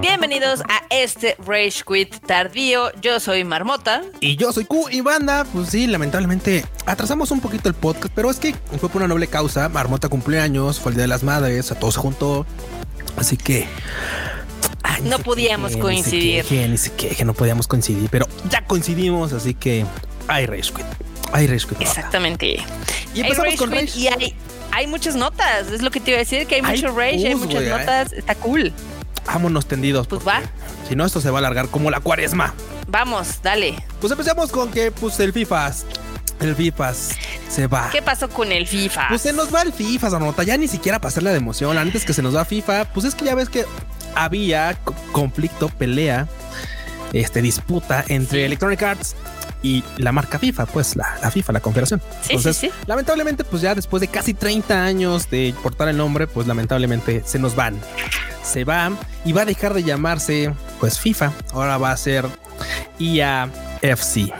Bienvenidos a este Rage Quit tardío. Yo soy Marmota. Y yo soy Q y banda. Pues sí, lamentablemente atrasamos un poquito el podcast, pero es que fue por una noble causa. Marmota cumpleaños, fue el Día de las Madres, a todos juntos. Así que no podíamos coincidir. Queje, no podíamos coincidir, pero ya coincidimos, así que hay Rage Quit. Hay Rage Quit. Exactamente. Y empezamos con Rage. Y hay, hay muchas notas, es lo que te iba a decir, que hay, mucho Rage, hay muchas notas, está cool. Vámonos tendidos. Pues va. Si no, esto se va a alargar como la cuaresma. Vamos, dale. Pues empezamos con que pues el FIFA el FIFA se va. ¿Qué pasó con el FIFA? Pues se nos va el FIFA, nota Ya ni siquiera pasarle de emoción. Antes que se nos va FIFA, pues es que ya ves que había conflicto, pelea, este disputa entre Electronic Arts y la marca FIFA, pues la, FIFA, la confederación. Sí, Entonces, sí, sí. lamentablemente, pues ya después de casi 30 años de portar el nombre, pues lamentablemente se nos van. Se va y va a dejar de llamarse pues FIFA. Ahora va a ser IAFC.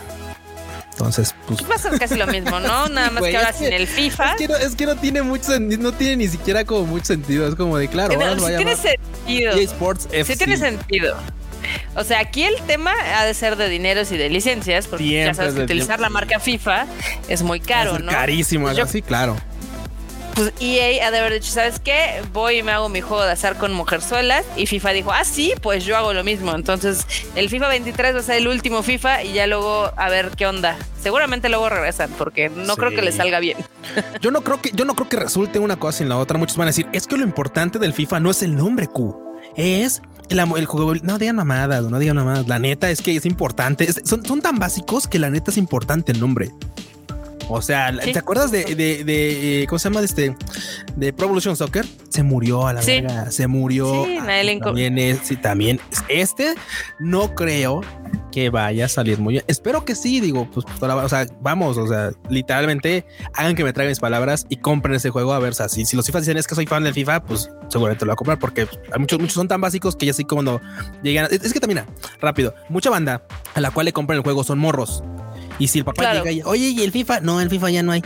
Entonces, pues. Va a ser casi lo mismo, ¿no? Nada más que ahora sin el FIFA. Es que, no, es que, no, tiene mucho no tiene ni siquiera como mucho sentido. Es como de claro, ahora sí tiene sentido. Sports FC. Sí tiene sentido. O sea, aquí el tema ha de ser de dineros y de licencias, porque ya sabes que utilizar la marca FIFA es muy caro, ¿no? Carísimo, algo así, claro pues EA ha de haber dicho, ¿sabes qué? Voy y me hago mi juego de azar con mujerzuelas. Y FIFA dijo, ah, sí, pues yo hago lo mismo. Entonces, el FIFA 23 va a ser el último FIFA y ya luego a ver qué onda. Seguramente luego regresan porque no creo que le salga bien. Yo no creo que, yo no creo que resulte una cosa sin la otra. Muchos van a decir, es que lo importante del FIFA no es el nombre Q, es el, el, juego, no digan mamadas, no digan mamadas. La neta es que es importante. son, son, tan básicos que la neta es importante el nombre. O sea, ¿te acuerdas de, de, de, eh, cómo se llama de este de Pro Evolution Soccer? Se murió a la sí. verga, se murió. Sí, también es, sí, también este no creo que vaya a salir muy bien. Espero que sí, digo, pues, o sea, vamos, o sea, literalmente hagan que me traigan mis palabras y compren ese juego a ver, o sea, si, si los FIFA dicen es que soy fan del FIFA, pues seguramente lo voy a comprar porque hay muchos, muchos son tan básicos que ya así como llegan. Es, que también, rápido, mucha banda a la cual le compran el juego son morros. Y si el papá llega y, oye, ¿y el FIFA? No, el FIFA ya no hay.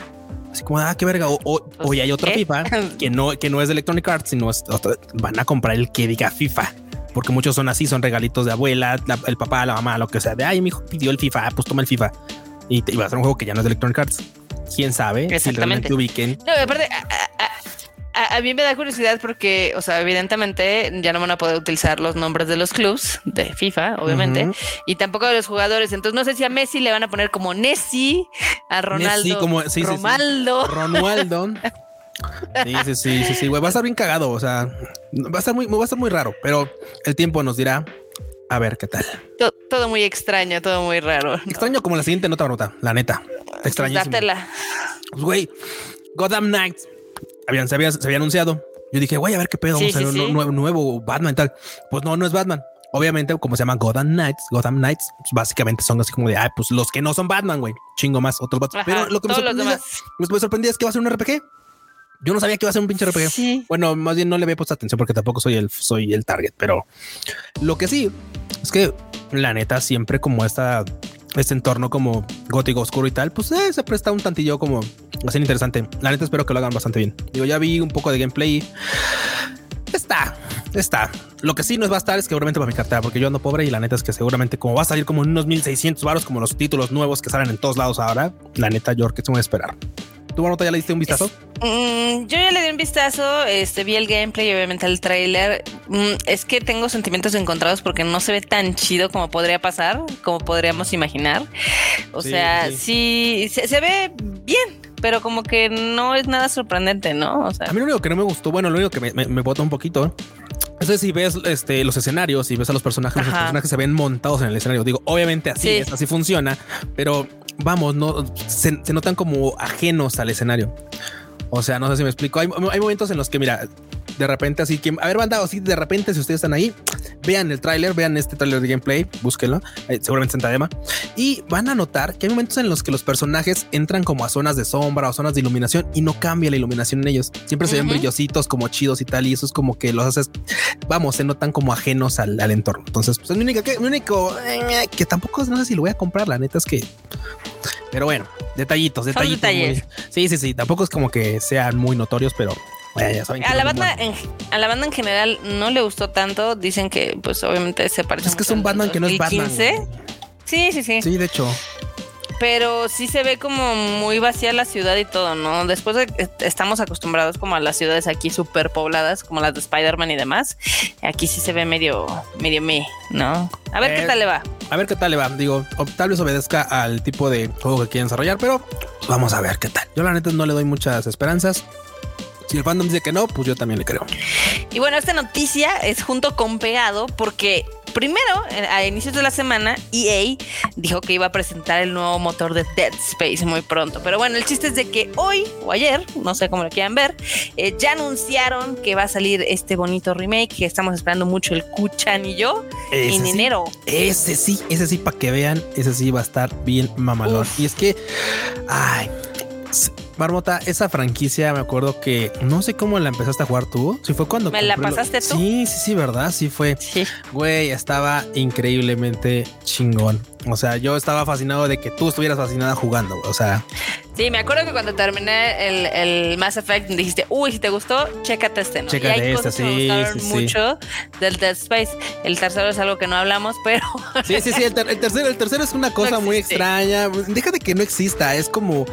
Así como, ah, qué verga. O, o, pues, hay otro FIFA que no, que no es de Electronic Arts, sino van a comprar el que diga FIFA. Porque muchos son así, son regalitos de abuela, el papá, la mamá, lo que sea. De ay, mi hijo pidió el FIFA, pues toma el FIFA. Y te iba a hacer un juego que ya no es de Electronic Arts. Quién sabe si realmente ubiquen. No, aparte, a, mí me da curiosidad porque, o sea, evidentemente ya no van a poder utilizar los nombres de los clubs de FIFA, obviamente, y tampoco de los jugadores. Entonces no sé si a Messi le van a poner como Nessi, a Ronaldo, Messi, como, sí, Ronaldo. Sí, Ronaldo. Sí, sí, sí, sí, sí, güey. Va a estar bien cagado. O sea, va a estar muy, va a estar muy raro, pero el tiempo nos dirá a ver qué tal. Todo, muy extraño, todo muy raro. Extraño como la siguiente nota, nota, la neta. Extrañísimo. Dátela. Pues, güey, Gotham Knights habían, se, había, se había anunciado. Yo dije, güey, a ver qué pedo, vamos a ver un nuevo, Batman y tal. Pues no, no es Batman. Obviamente, como se llama Gotham Knights, Gotham Knights, pues básicamente son así como de, ay, pues los que no son Batman, güey, chingo más, otros Batman. Pero lo que me sorprendía, me sorprendía, es que va a ser un RPG. Yo no sabía que iba a ser un pinche RPG. Bueno, más bien no le había puesto atención porque tampoco soy el, soy el target, pero lo que sí es que la neta siempre como esta este entorno como gótico oscuro y tal, pues eh, se presta un tantillo como así interesante. La neta espero que lo hagan bastante bien. Digo, ya vi un poco de gameplay. Está, está. Lo que sí no va a estar es que seguramente para mi cartera, porque yo ando pobre y la neta es que seguramente como va a salir como unos 1600 varos, como los títulos nuevos que salen en todos lados ahora, la neta yo que se voy a esperar. ¿Tú, Marota, ya le diste un vistazo? Mm, yo ya le di un vistazo, este, vi el gameplay y obviamente el trailer. Mm, es que tengo sentimientos encontrados porque no se ve tan chido como podría pasar, como podríamos imaginar. O sea, sí, se, ve bien, pero como que no es nada sorprendente, ¿no? O sea, a mí lo único que no me gustó, bueno, lo único que me, me, bota un poquito es si ves este, los escenarios y ves a los personajes, los personajes se ven montados en el escenario. Digo, obviamente así es, así funciona, pero vamos, no se, notan como ajenos al escenario. O sea, no sé si me explico. Hay, hay momentos en los que, mira, de repente así que, a ver, banda, así de repente, si ustedes están ahí, vean el tráiler, vean este tráiler de gameplay, búsquenlo, eh, seguramente en Tadema, y van a notar que hay momentos en los que los personajes entran como a zonas de sombra o zonas de iluminación y no cambia la iluminación en ellos. Siempre se ven brillositos como chidos y tal, y eso es como que los haces, vamos, se notan como ajenos al, entorno. Entonces, pues es mi único, que, mi único, eh, que tampoco no sé si lo voy a comprar, la neta es que Pero bueno, detallitos, detallitos. sí, sí, sí. Tampoco es como que sean muy notorios, pero a la banda en, a la banda en general no le gustó tanto. Dicen que, pues, obviamente se parece. Es que es un Batman que no es Batman. Sí, sí, sí. Sí, de hecho pero sí se ve como muy vacía la ciudad y todo, ¿no? Después de, estamos acostumbrados como a las ciudades aquí súper pobladas, como las de Spider-Man y demás. Aquí sí se ve medio, medio me, ¿no? A ver qué eh, tal le va. A ver qué tal le va. Digo, tal vez obedezca al tipo de juego que quieren desarrollar, pero vamos a ver qué tal. Yo la neta no le doy muchas esperanzas. Si el fandom dice que no, pues yo también le creo. Y bueno, esta noticia es junto con pegado porque Primero, a inicios de la semana, EA dijo que iba a presentar el nuevo motor de Dead Space muy pronto. Pero bueno, el chiste es de que hoy o ayer, no sé cómo lo quieran ver, eh, ya anunciaron que va a salir este bonito remake que estamos esperando mucho el Kuchan y yo en enero. Ese sí, ese sí, para que vean, ese sí va a estar bien mamalón. Y es que, ay, Marmota, esa franquicia me acuerdo que no sé cómo la empezaste a jugar tú. Si fue cuando me la pasaste tú. Sí, sí, sí, verdad. Sí fue. Sí. Güey, estaba increíblemente chingón. O sea, yo estaba fascinado de que tú estuvieras fascinada jugando. O sea, sí, me acuerdo que cuando terminé el, el Mass Effect dijiste, uy, si te gustó, chécate este. ¿no? Chécate y hay este, sí, me gustaron mucho del Dead Space. El tercero es algo que no hablamos, pero. Sí, sí, sí. El, tercero, el tercero es una cosa muy extraña. Deja de que no exista. Es como,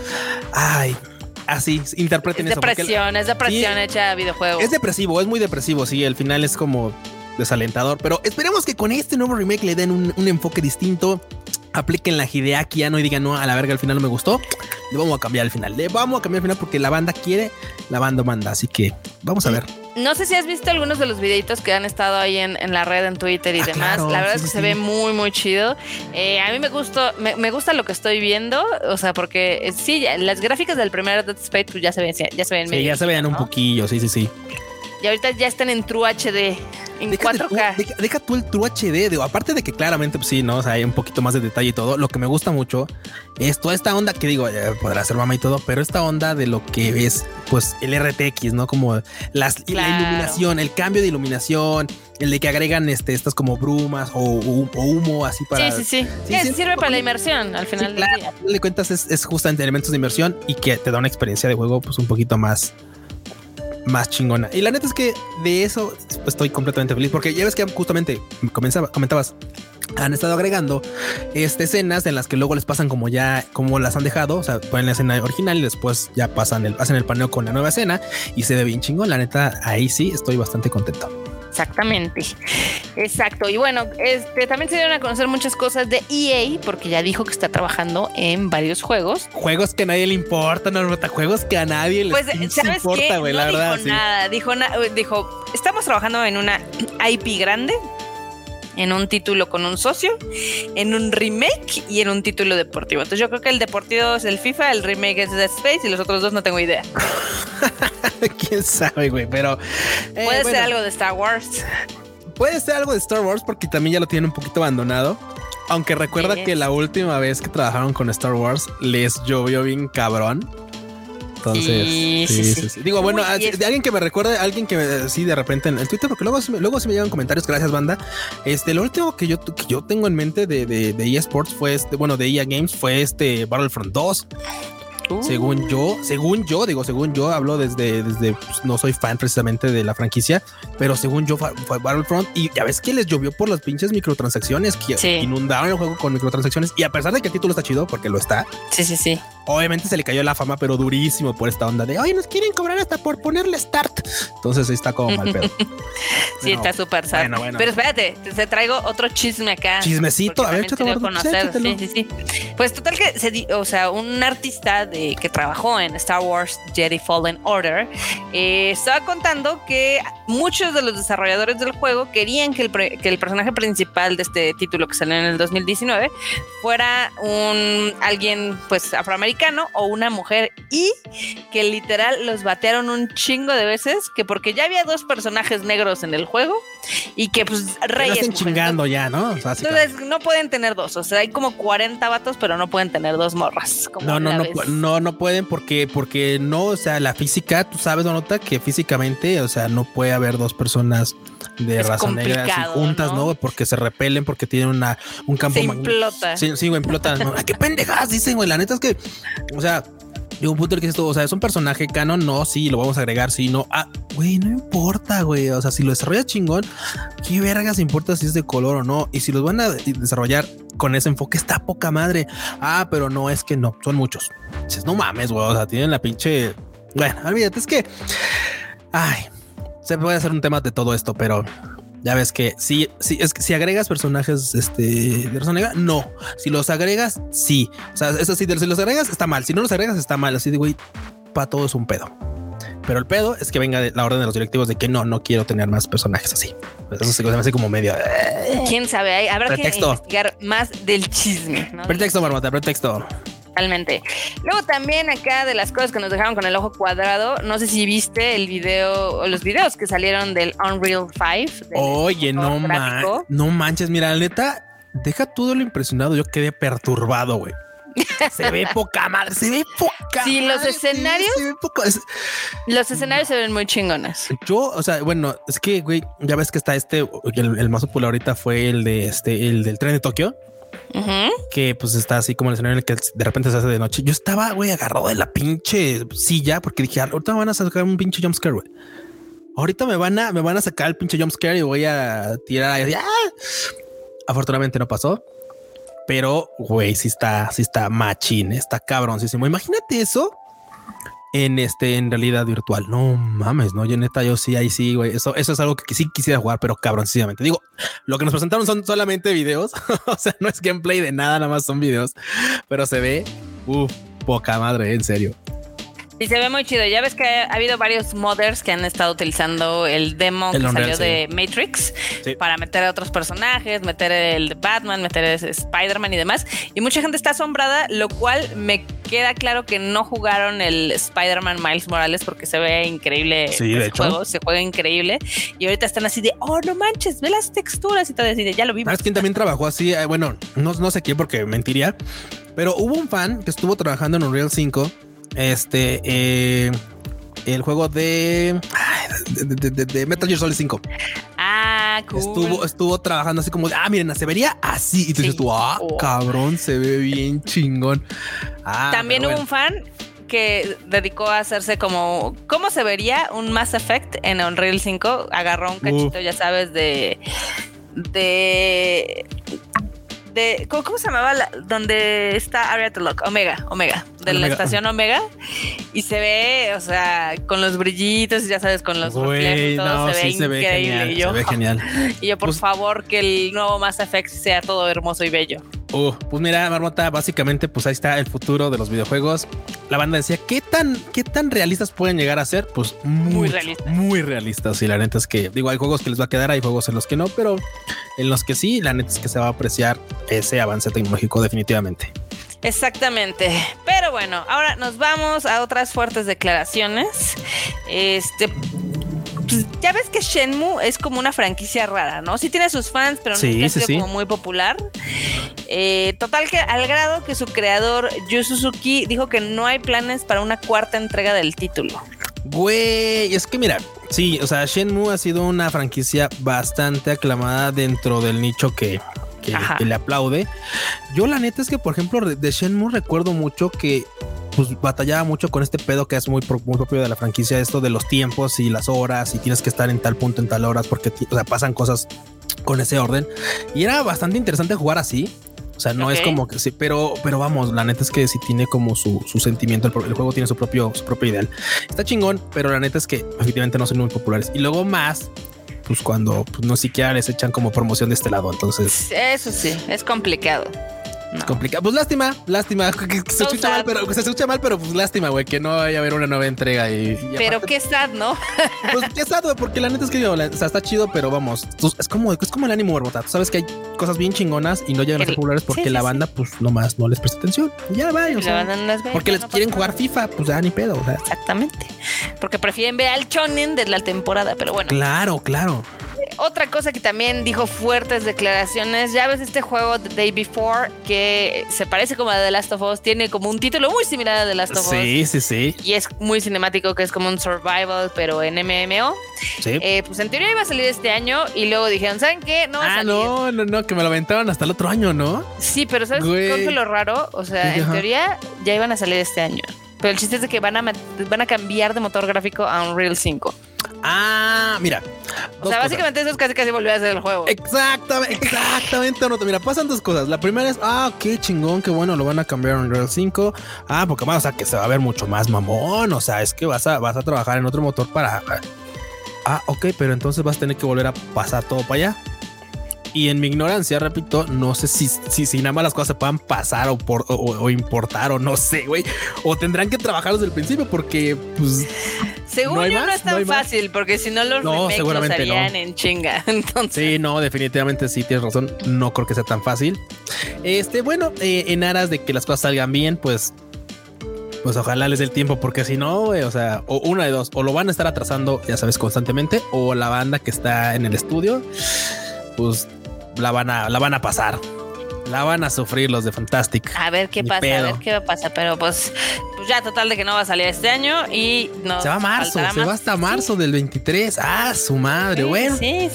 ay así interpreten es Depresión, es depresión hecha a videojuego. Es depresivo, es muy depresivo. Sí, el final es como desalentador, pero esperemos que con este nuevo remake le den un, enfoque distinto. Apliquen la Hideaki no y digan no, a la verga, al final no me gustó. Le vamos a cambiar el final. Le vamos a cambiar el final porque la banda quiere, la banda manda. Así que vamos a ver. No sé si has visto algunos de los videitos que han estado ahí en, la red, en Twitter y ah, demás. la verdad es que se ve muy, muy chido. Eh, a mí me gustó, me, gusta lo que estoy viendo. O sea, porque eh, sí, las gráficas del primer Dead Space pues, ya se ven, ya se ven. Sí, ya se vean un poquillo, sí, sí, sí. Y ahorita ya están en True HD. En 4K. deja, tú el True HD, digo, aparte de que claramente, pues sí, ¿no? O sea, hay un poquito más de detalle y todo. Lo que me gusta mucho es toda esta onda que digo, eh, podrá ser mamá y todo, pero esta onda de lo que es, pues, el RTX, ¿no? Como las, la iluminación, el cambio de iluminación, el de que agregan este, estas como brumas o, humo así para. Sí, sí, sí. sí, sirve para la inmersión al final del día. de cuentas es, es justamente elementos de inmersión y que te da una experiencia de juego, pues, un poquito más más chingona. Y la neta es que de eso estoy completamente feliz porque ya ves que justamente comenzaba, comentabas, han estado agregando este, escenas en las que luego les pasan como ya, como las han dejado, o sea, ponen la escena original y después ya pasan el, hacen el paneo con la nueva escena y se ve bien chingón. La neta, ahí sí estoy bastante contento. Exactamente. Exacto. Y bueno, este también se dieron a conocer muchas cosas de EA, porque ya dijo que está trabajando en varios juegos. Juegos que a nadie le importan, no, juegos que a nadie le pues, importa, güey, la verdad. Nada, dijo, dijo, estamos trabajando en una IP grande, en un título con un socio, en un remake y en un título deportivo. Entonces yo creo que el deportivo es el FIFA, el remake es Dead Space y los otros dos no tengo idea. Quién sabe, güey, pero eh, puede ser algo de Star Wars. Puede ser algo de Star Wars porque también ya lo tienen un poquito abandonado. Aunque recuerda que la última vez que trabajaron con Star Wars les llovió bien cabrón. Entonces, sí, sí, sí, Digo, bueno, de alguien que me recuerde, alguien que me, sí, de repente en el Twitter, porque luego, luego se me llegan comentarios, gracias, banda. Este, lo último que yo, que yo tengo en mente de, de, de eSports fue este, bueno, de EA Games fue este Battlefront 2. Según yo, según yo, digo, según yo, hablo desde, desde pues, no soy fan precisamente de la franquicia, pero según yo fue, Battlefront y ya ves que les llovió por las pinches microtransacciones que inundaron el juego con microtransacciones y a pesar de que el título está chido, porque lo está. Sí, sí, sí. Obviamente se le cayó la fama, pero durísimo por esta onda de, ay, nos quieren cobrar hasta por ponerle start. Entonces está como mal pedo. sí, está súper sad. Pero espérate, te traigo otro chisme acá. Chismecito, a ver, conocer. Sí, sí, sí. Pues total que se, o sea, un artista que trabajó en Star Wars Jedi Fallen Order, eh, estaba contando que muchos de los desarrolladores del juego querían que el, que el personaje principal de este título que salió en el 2019 fuera un alguien pues afroamericano o una mujer y que literal los batearon un chingo de veces que porque ya había dos personajes negros en el juego y que pues reyes. están chingando ya, ¿no? Entonces no pueden tener dos, o sea, hay como 40 vatos, pero no pueden tener dos morras. no, no, no, no, no pueden porque, porque no, o sea, la física, tú sabes, nota que físicamente, o sea, no puede haber dos personas de raza negra así juntas, ¿no? Porque se repelen, porque tienen una, un campo. Se implota. Sí, sí, güey, implota. ¿no? Ay, qué pendejas dicen, güey. La neta es que, o sea, Digo, un punto que esto, o sea, es un personaje canon, no, sí, lo vamos a agregar, sí, no. Ah, güey, no importa, güey. O sea, si lo desarrollas chingón, qué vergas importa si es de color o no. Y si los van a desarrollar con ese enfoque, está poca madre. Ah, pero no, es que no, son muchos. Dices, no mames, güey. O sea, tienen la pinche. Bueno, olvídate, es que. Ay, se puede hacer un tema de todo esto, pero ya ves que si, si, es que si agregas personajes este, de persona no. Si los agregas, sí. O sea, eso sí, si los agregas, está mal. Si no los agregas, está mal. Así de güey, para todo es un pedo. Pero el pedo es que venga la orden de los directivos de que no, no quiero tener más personajes así. Eso se me hace como medio. Eh. Quién sabe, habrá pretexto. que investigar más del chisme. ¿no? Pretexto, Marmota, pretexto. Totalmente. Luego también acá de las cosas que nos dejaron con el ojo cuadrado, no sé si viste el video o los videos que salieron del Unreal 5. Oye, no, no manches, mira, la neta, deja todo lo impresionado, yo quedé perturbado, güey. Se ve poca madre, se ve poca. Sí, los escenarios. Los escenarios se ven muy chingones. Yo, o sea, bueno, es que, güey, ya ves que está este, el, el más popular ahorita fue el de este, el del tren de Tokio que pues está así como el escenario en el que de repente se hace de noche. Yo estaba, güey, agarrado de la pinche silla porque dije, ahorita me van a sacar un pinche jumpscare, güey. Ahorita me van a, me van a sacar el pinche jumpscare y voy a tirar ahí. ¡Ah! Afortunadamente no pasó. Pero, güey, sí está, sí está machín, está cabroncísimo. Imagínate eso en este en realidad virtual. No mames, no, yo neta, yo sí, ahí sí, güey. Eso, eso es algo que sí quisiera jugar, pero cabroncísimamente. Digo, lo que nos presentaron son solamente videos, o sea, no es gameplay de nada, nada más son videos, pero se ve, uff, poca madre, en serio. Sí, se ve muy chido. Ya ves que ha, habido varios modders que han estado utilizando el demo que salió de Matrix para meter a otros personajes, meter el Batman, meter Spider-Man y demás. Y mucha gente está asombrada, lo cual me queda claro que no jugaron el Spider-Man Miles Morales porque se ve increíble sí, de hecho. juego, se juega increíble. Y ahorita están así de, oh, no manches, ve las texturas y todo así de, ya lo vimos. ¿Sabes quién también trabajó así? Eh, bueno, no, no sé quién porque mentiría, pero hubo un fan que estuvo trabajando en Unreal 5 este, eh, el juego de, de, Metal Gear Solid 5. Ah, cool. Estuvo, estuvo trabajando así como, ah, miren, se vería así. Y tú dices tú, ah, oh. cabrón, se ve bien chingón. Ah, También hubo un fan que dedicó a hacerse como cómo se vería un Mass Effect en Unreal 5. Agarró un cachito, ya sabes, de de ¿cómo, se llamaba? donde está Area to Lock, Omega, Omega, de la estación Omega. Y se ve, o sea, con los brillitos, ya sabes, con los reflejos, se, ve increíble. y yo, se ve genial. Y yo, por pues favor, que el nuevo Mass Effect sea todo hermoso y bello. Uh, pues mira, Marmota, básicamente, pues ahí está el futuro de los videojuegos. La banda decía, ¿qué tan, qué tan realistas pueden llegar a ser? Pues muy realistas. Muy realistas. Y la neta es que, digo, hay juegos que les va a quedar, hay juegos en los que no, pero en los que sí, la neta es que se va a apreciar ese avance tecnológico definitivamente. Exactamente. Pero bueno, ahora nos vamos a otras fuertes declaraciones. Este, pues, ya ves que Shenmue es como una franquicia rara, ¿no? Sí tiene sus fans, pero no es como muy popular. Eh, total que al grado que su creador Yu Suzuki dijo que no hay planes para una cuarta entrega del título. Güey, es que mira, sí, o sea, Shenmue ha sido una franquicia bastante aclamada dentro del nicho que, que, le aplaude. Yo la neta es que, por ejemplo, de Shenmue recuerdo mucho que pues batallaba mucho con este pedo que es muy, muy propio de la franquicia, esto de los tiempos y las horas y tienes que estar en tal punto en tal horas porque o sea, pasan cosas con ese orden. Y era bastante interesante jugar así. O sea, no es como que sí, pero, pero vamos, la neta es que sí tiene como su, su sentimiento. El, juego tiene su propio, su propio ideal. Está chingón, pero la neta es que efectivamente no son muy populares. Y luego más, pues cuando pues, no siquiera les echan como promoción de este lado. Entonces, eso sí, es complicado. Es complicado. Pues lástima, lástima. se escucha mal, pero se escucha mal, pero pues lástima, güey, que no vaya a haber una nueva entrega. Y, pero qué sad, ¿no? pues qué sad, güey, porque la neta es que o sea, está chido, pero vamos, es como, es como el ánimo, Barbota. Tú sabes que hay cosas bien chingonas y no llegan a ser populares porque la banda, pues nomás no les presta atención. ya va, o sea, porque les quieren jugar FIFA, pues ya ni pedo. O sea. Exactamente. Porque prefieren ver al chonen de la temporada, pero bueno. Claro, claro. Otra cosa que también dijo fuertes declaraciones, ya ves este juego The Day Before que se parece como a The Last of Us, tiene como un título muy similar a The Last of Us. Sí, sí, sí. Y es muy cinemático, que es como un survival, pero en MMO. Sí. Eh, pues en teoría iba a salir este año y luego dijeron, ¿saben qué? No ah, no, no, no, que me lo aventaban hasta el otro año, ¿no? Sí, pero ¿sabes qué fue lo raro? O sea, en teoría ya iban a salir este año. Pero el chiste es de que van a, van a cambiar de motor gráfico a Unreal 5. Ah, mira. O sea, básicamente eso es casi casi volver a hacer el juego. Exactamente, exactamente. No, mira, pasan dos cosas. La primera es, ah, qué chingón, qué bueno, lo van a cambiar a Unreal 5. Ah, porque vamos a que se va a ver mucho más mamón. O sea, es que vas a, vas a trabajar en otro motor para. Ah, ok, pero entonces vas a tener que volver a pasar todo para allá. Y en mi ignorancia, repito, no sé si, si, si nada más las cosas se puedan pasar o, por, o, importar o no sé, güey. O tendrán que trabajar desde el principio porque, pues. Según yo, no es tan fácil, porque si no los no, harían en chinga. Entonces. Sí, no, definitivamente sí, tienes razón. No creo que sea tan fácil. Este, bueno, eh, en aras de que las cosas salgan bien, pues pues ojalá les dé el tiempo, porque si no, o sea, o una de dos, o lo van a estar atrasando, ya sabes, constantemente, o la banda que está en el estudio, pues la van a, la van a pasar. La van a sufrir los de Fantastic. A ver qué pasa, a ver qué va a pasar. Pero pues, pues, ya total de que no va a salir este año y no. Se va a marzo, se va hasta marzo del 23. Ah, su madre, bueno. Sí.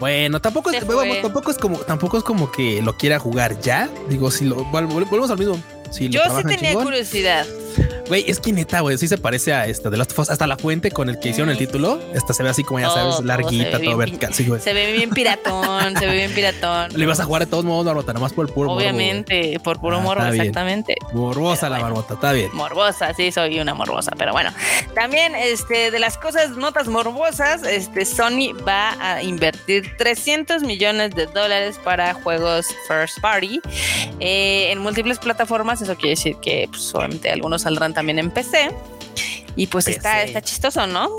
Bueno, tampoco es, tampoco es como, tampoco es como que lo quiera jugar ya. Digo, si lo volvemos al mismo. Yo sí tenía curiosidad. Güey, es que neta, güey, sí se parece a esta de las Hasta la fuente con el que hicieron el título. Esta se ve así como ya sabes, larguita, todo, vertical. Se ve bien piratón, se ve bien piratón. Le ibas a jugar de todos modos, Barbota, nomás por el puro Obviamente, por puro ah, morbo, exactamente. Morbosa la Barbota, está bien. Morbosa, sí, soy una morbosa. Pero bueno, también este, de las cosas, notas morbosas, este, Sony va a invertir 300 millones de dólares para juegos first party eh, en múltiples plataformas. Eso quiere decir que, pues, obviamente, algunos saldrán también en PC. Y pues está, está chistoso, ¿no?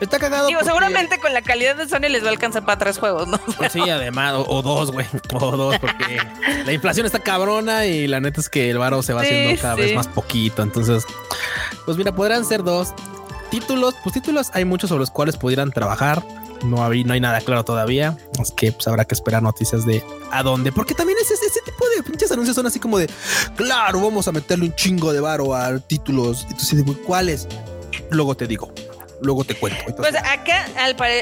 Está cagado. Digo, seguramente con la calidad de Sony les va a alcanzar para tres juegos, ¿no? Pues sí, además, o, dos, güey. O dos, porque la inflación está cabrona y la neta es que el varo se va haciendo cada vez más poquito. Entonces, pues mira, podrán ser dos títulos. Pues títulos hay muchos sobre los cuales pudieran trabajar no, hay, no hay nada claro todavía. Es que pues, habrá que esperar noticias de a dónde, porque también ese, ese tipo de pinches anuncios son así como de claro, vamos a meterle un chingo de varo a títulos. Entonces, ¿cuáles? Luego te digo luego te cuento. pues acá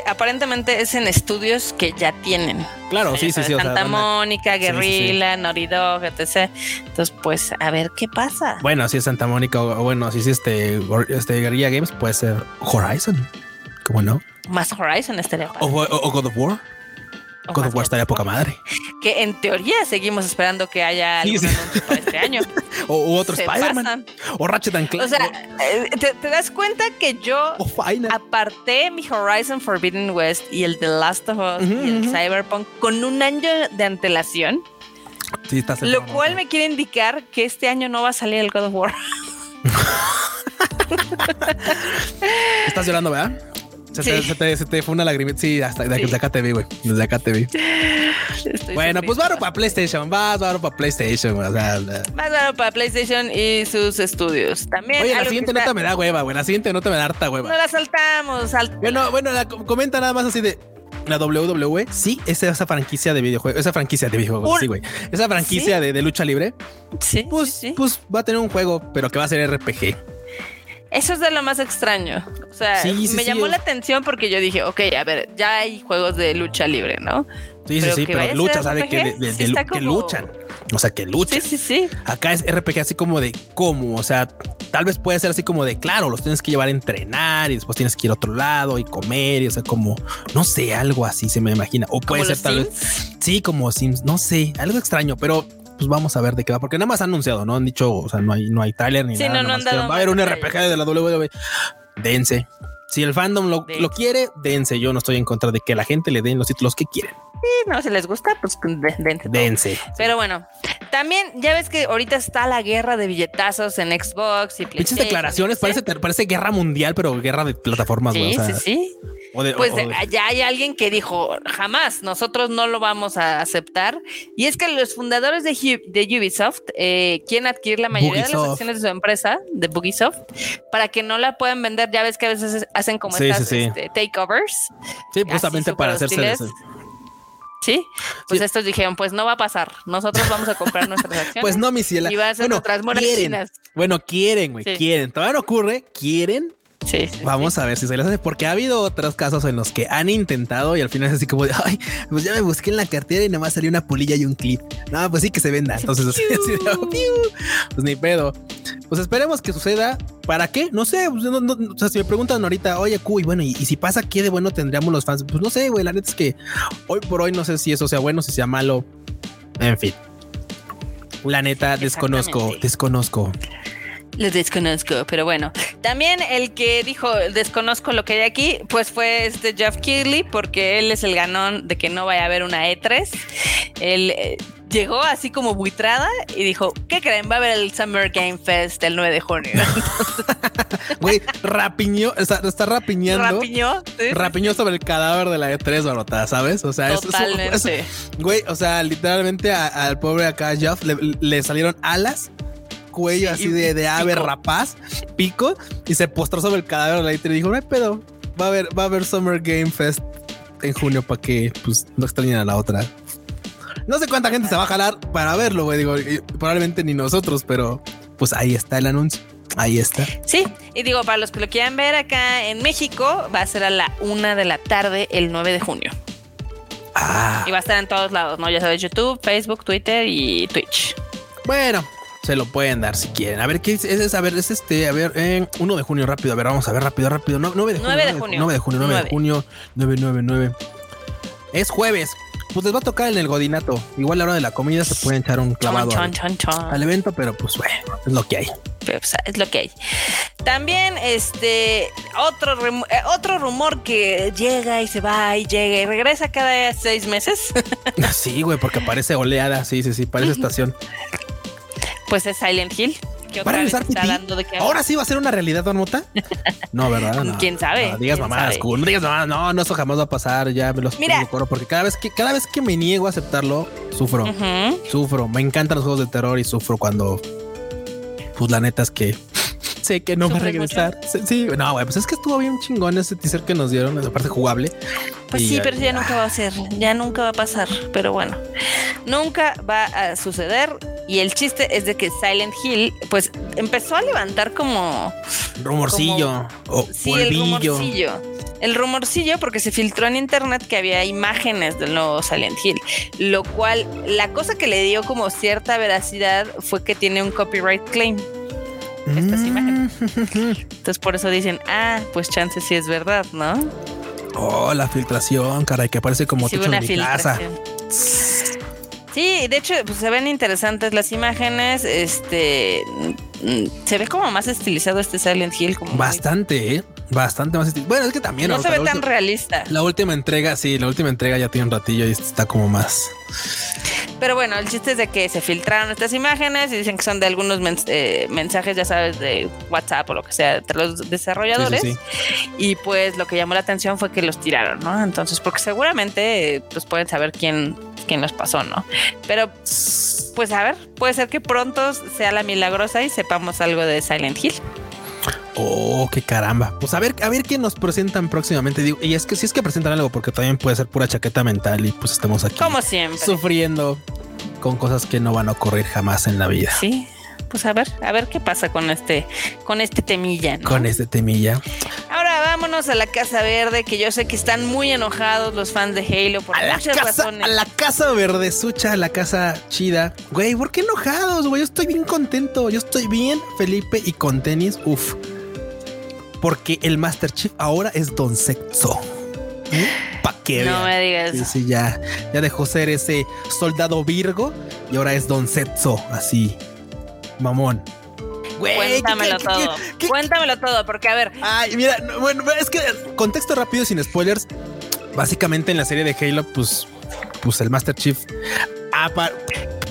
aparentemente es en estudios que ya tienen. Claro, sí, sí, sí. Santa Mónica, Guerrilla, sí, etc. Entonces, pues a ver qué pasa. Bueno, si es Santa Mónica o bueno, si es este, este Guerrilla Games, puede ser Horizon. ¿Cómo no? Más Horizon estaría o, o, God of War. God of War estaría poca madre. Que en teoría seguimos esperando que haya algún anuncio para este año. o, otro Spider-Man. O Ratchet and Clank. O sea, eh, ¿te, das cuenta que yo aparté mi Horizon Forbidden West y el The Last of Us y el Cyberpunk con un año de antelación? Sí, está Lo cual me quiere indicar que este año no va a salir el God of War. Estás llorando, ¿verdad? Se, te, se, te, fue una lagrimita. Sí, hasta desde acá te vi, güey. Desde acá te vi. bueno, pues varo para PlayStation. Vas, varo para PlayStation. O sea, más varo para PlayStation y sus estudios. También. Oye, la siguiente nota me da hueva, güey. La siguiente nota me da harta hueva. No la saltamos. Bueno, bueno, la comenta nada más así de la WWE, sí, es esa franquicia de videojuegos, esa franquicia de videojuegos, sí, güey. Esa franquicia de, lucha libre. Sí. Pues, pues va a tener un juego, pero que va a ser RPG. Eso es de lo más extraño. O sea, me llamó la atención porque yo dije, ok, a ver, ya hay juegos de lucha libre, ¿no? Sí, sí, sí, pero lucha, ¿sabes? Que, que luchan. O sea, que luchan. Sí, sí, sí. Acá es RPG así como de cómo. O sea, tal vez puede ser así como de claro, los tienes que llevar a entrenar y después tienes que ir a otro lado y comer. Y o sea, como no sé, algo así se me imagina. O puede ser tal vez. Sí, como Sims, no sé, algo extraño, pero pues vamos a ver de qué va, porque nada más han anunciado, no han dicho, o sea, no hay, no hay trailer ni nada. No, no va a haber un RPG de la WWE. Dense. Si el fandom lo, lo, quiere, dense. Yo no estoy en contra de que la gente le den los títulos que quieren. Sí, no, si les gusta, pues dense. Dense. Pero bueno, también ya ves que ahorita está la guerra de billetazos en Xbox y PlayStation. declaraciones, parece, parece guerra mundial, pero guerra de plataformas. Sí, sí, sí. pues ya hay alguien que dijo, jamás, nosotros no lo vamos a aceptar. Y es que los fundadores de, Ubisoft eh, quieren adquirir la mayoría de las acciones de su empresa, de Bugisoft, para que no la puedan vender. Ya ves que a veces hacen como estas este, takeovers. Sí, justamente para hacerse Sí, pues estos dijeron, pues no va a pasar. Nosotros vamos a comprar nuestras acciones. pues no, mi ciela. Y va a ser bueno, quieren. Bueno, quieren, güey, quieren. Todavía no ocurre, quieren, Sí, Vamos a ver si se les hace, porque ha habido otros casos en los que han intentado y al final es así como de, ay, pues ya me busqué en la cartera y nada más salió una pulilla y un clip. No, pues sí que se venda. Entonces, así, así de, pues ni pedo. Pues esperemos que suceda. ¿Para qué? No sé. Pues, o sea, si me preguntan ahorita, oye, Q, y bueno, y, si pasa, ¿qué de bueno tendríamos los fans? Pues no sé, güey. La neta es que hoy por hoy no sé si eso sea bueno, si sea malo. En fin. La neta, desconozco, desconozco. Lo desconozco, pero bueno. También el que dijo desconozco lo que hay aquí, pues fue este Jeff Keighley, porque él es el ganón de que no vaya a haber una E3. Él eh, llegó así como buitrada y dijo, ¿qué creen? Va a haber el Summer Game Fest el 9 de junio. Güey, rapiñó, está, está rapiñando. Rapiñó, Rapiñó sobre el cadáver de la E3 barota, ¿sabes? O sea, Totalmente. Eso, güey, o sea, literalmente al pobre acá Jeff le salieron alas cuello así de, de ave rapaz, pico, y se postró sobre el cadáver de la y dijo, no hay pedo, va a haber, va a haber Summer Game Fest en junio para que pues no extrañen a la otra. No sé cuánta gente se va a jalar para verlo, güey. Digo, probablemente ni nosotros, pero pues ahí está el anuncio. Ahí está. Sí, y digo, para los que lo quieran ver acá en México, va a ser a la una de la tarde el 9 de junio. Ah. Y va a estar en todos lados, ¿no? Ya sabes, YouTube, Facebook, Twitter y Twitch. Bueno, se lo pueden dar si quieren. A ver, ¿qué es? es a ver, es este, a ver, eh, 1 de junio, rápido. A ver, vamos a ver, rápido, rápido. 9 de junio. 9 de junio. 9 de junio, 9 de junio. 9, 9, 9. Es jueves. Pues les va a tocar en el godinato. Igual a la hora de la comida se pueden echar un clavado chon, chon, chon, al, evento, pero pues bueno, es lo que hay. Pues, es lo que hay. También este otro eh, otro rumor que llega y se va y llega y regresa cada seis meses. sí, güey, porque parece oleada. Sí, sí, sí, parece estación pues es Silent Hill. Que otra vez está dando de que Ahora sí va a ser una realidad, Don Mota. No, ¿verdad? ¿Quién sabe? No, digas mamadas, no digas mamadas. No, no, eso jamás va a pasar. Ya me los Mira. porque cada vez que cada vez que me niego a aceptarlo, sufro. Sufro. Me encantan los juegos de terror y sufro cuando pues la neta es que sé que no va a regresar. Sí, no, güey, pues es que estuvo bien chingón ese teaser que nos dieron, esa parte jugable. Pues sí, pero ya nunca va a ser, ya nunca va a pasar, pero bueno, nunca va a suceder. Y el chiste es de que Silent Hill, pues empezó a levantar como rumorcillo o sí, el rumorcillo. El rumorcillo porque se filtró en internet que había imágenes del nuevo Silent Hill, lo cual la cosa que le dio como cierta veracidad fue que tiene un copyright claim estas imágenes. Entonces por eso dicen, ah, pues chance sí es verdad, ¿no? Oh, la filtración, caray, que parece como sí, una mi casa. Sí, de hecho, pues se ven interesantes las imágenes. Este mm, se ve como más estilizado este Silent Hill. Como Bastante, ¿eh? Bastante más estilizado. Bueno, es que también. No se ve tan realista. La última entrega, sí, la última entrega ya tiene un ratillo y está como más. Pero bueno, el chiste es de que se filtraron estas imágenes y dicen que son de algunos eh, mensajes, ya sabes, de WhatsApp o lo que sea, entre los desarrolladores. Y pues lo que llamó la atención fue que los tiraron, ¿no? Entonces, porque seguramente pues pueden saber quién, quién los pasó, ¿no? Pero pues a ver, puede ser que pronto sea la milagrosa y sepamos algo de Silent Hill. Oh, qué caramba. Pues a ver, a ver qué nos presentan próximamente. Digo, y es que si es que presentan algo, porque también puede ser pura chaqueta mental y pues estamos aquí. Como siempre. Sufriendo con cosas que no van a ocurrir jamás en la vida. Sí. Pues a ver, a ver qué pasa con este, con este temilla. Con este temilla. Ahora vámonos a la Casa Verde, que yo sé que están muy enojados los fans de Halo por a muchas la casa, razones. A la Casa Verde, sucha, la casa chida. Güey, ¿por qué enojados, güey? Yo estoy bien contento. Yo estoy bien, Felipe, y con tenis, uf porque el Master Chief ahora es Don Sexo. ¿Eh? ¿Pa' qué? No me digas. Sí, sí, ya, ya dejó ser ese soldado Virgo y ahora es Don Sexo, así. Mamón. Cuéntamelo todo. Cuéntamelo todo, porque a ver. Ay, mira, bueno, es que contexto rápido sin spoilers. Básicamente en la serie de Halo, pues, pues el Master Chief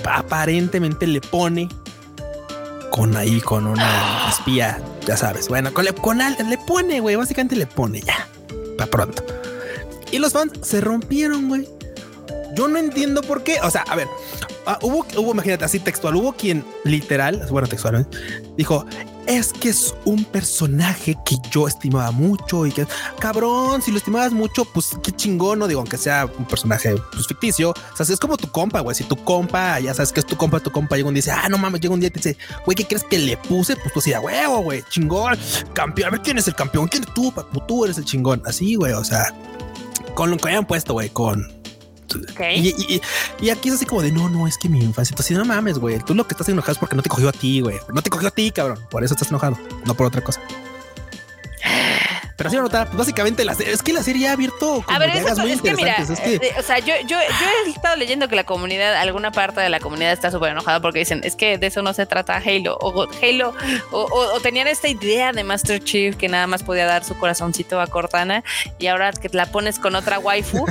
aparentemente le pone con ahí, con una espía ya sabes. Bueno, con, con le pone, güey. Básicamente le pone ya. Para pronto. Y los fans se rompieron, güey. Yo no entiendo por qué. O sea, a ver, ah, hubo, imagínate, así textual, hubo quien literal, bueno, textual, dijo, es que es un personaje que yo estimaba mucho y que, cabrón, si lo estimabas mucho, pues qué chingón, no digo, aunque sea un personaje pues, ficticio, o sea, es como tu compa, güey, si tu compa, ya sabes que es tu compa, tu compa llega un día y dice, ah, no mames, llega un día y te dice, güey, ¿qué crees que le puse? Pues tú sí, a huevo, güey, chingón, campeón, a ver quién es el campeón, quién es tú, tú eres el chingón, así, güey, o sea, con lo que hayan puesto, güey, con y, aquí es así como de no, no, es que mi infancia. Entonces, no mames, güey. Tú lo que estás enojado es porque no te cogió a ti, güey. No te cogió a ti, cabrón. Por eso estás enojado, no por otra cosa. Pero sí, nota, pues básicamente la, es que la serie ha abierto a ver, eso, es que mira, eh, o sea, yo, yo, yo he estado leyendo que la comunidad, alguna parte de la comunidad está súper enojada porque dicen, es que de eso no se trata Halo, o Halo, o, tenían esta idea de Master Chief que nada más podía dar su corazoncito a Cortana y ahora que la pones con otra waifu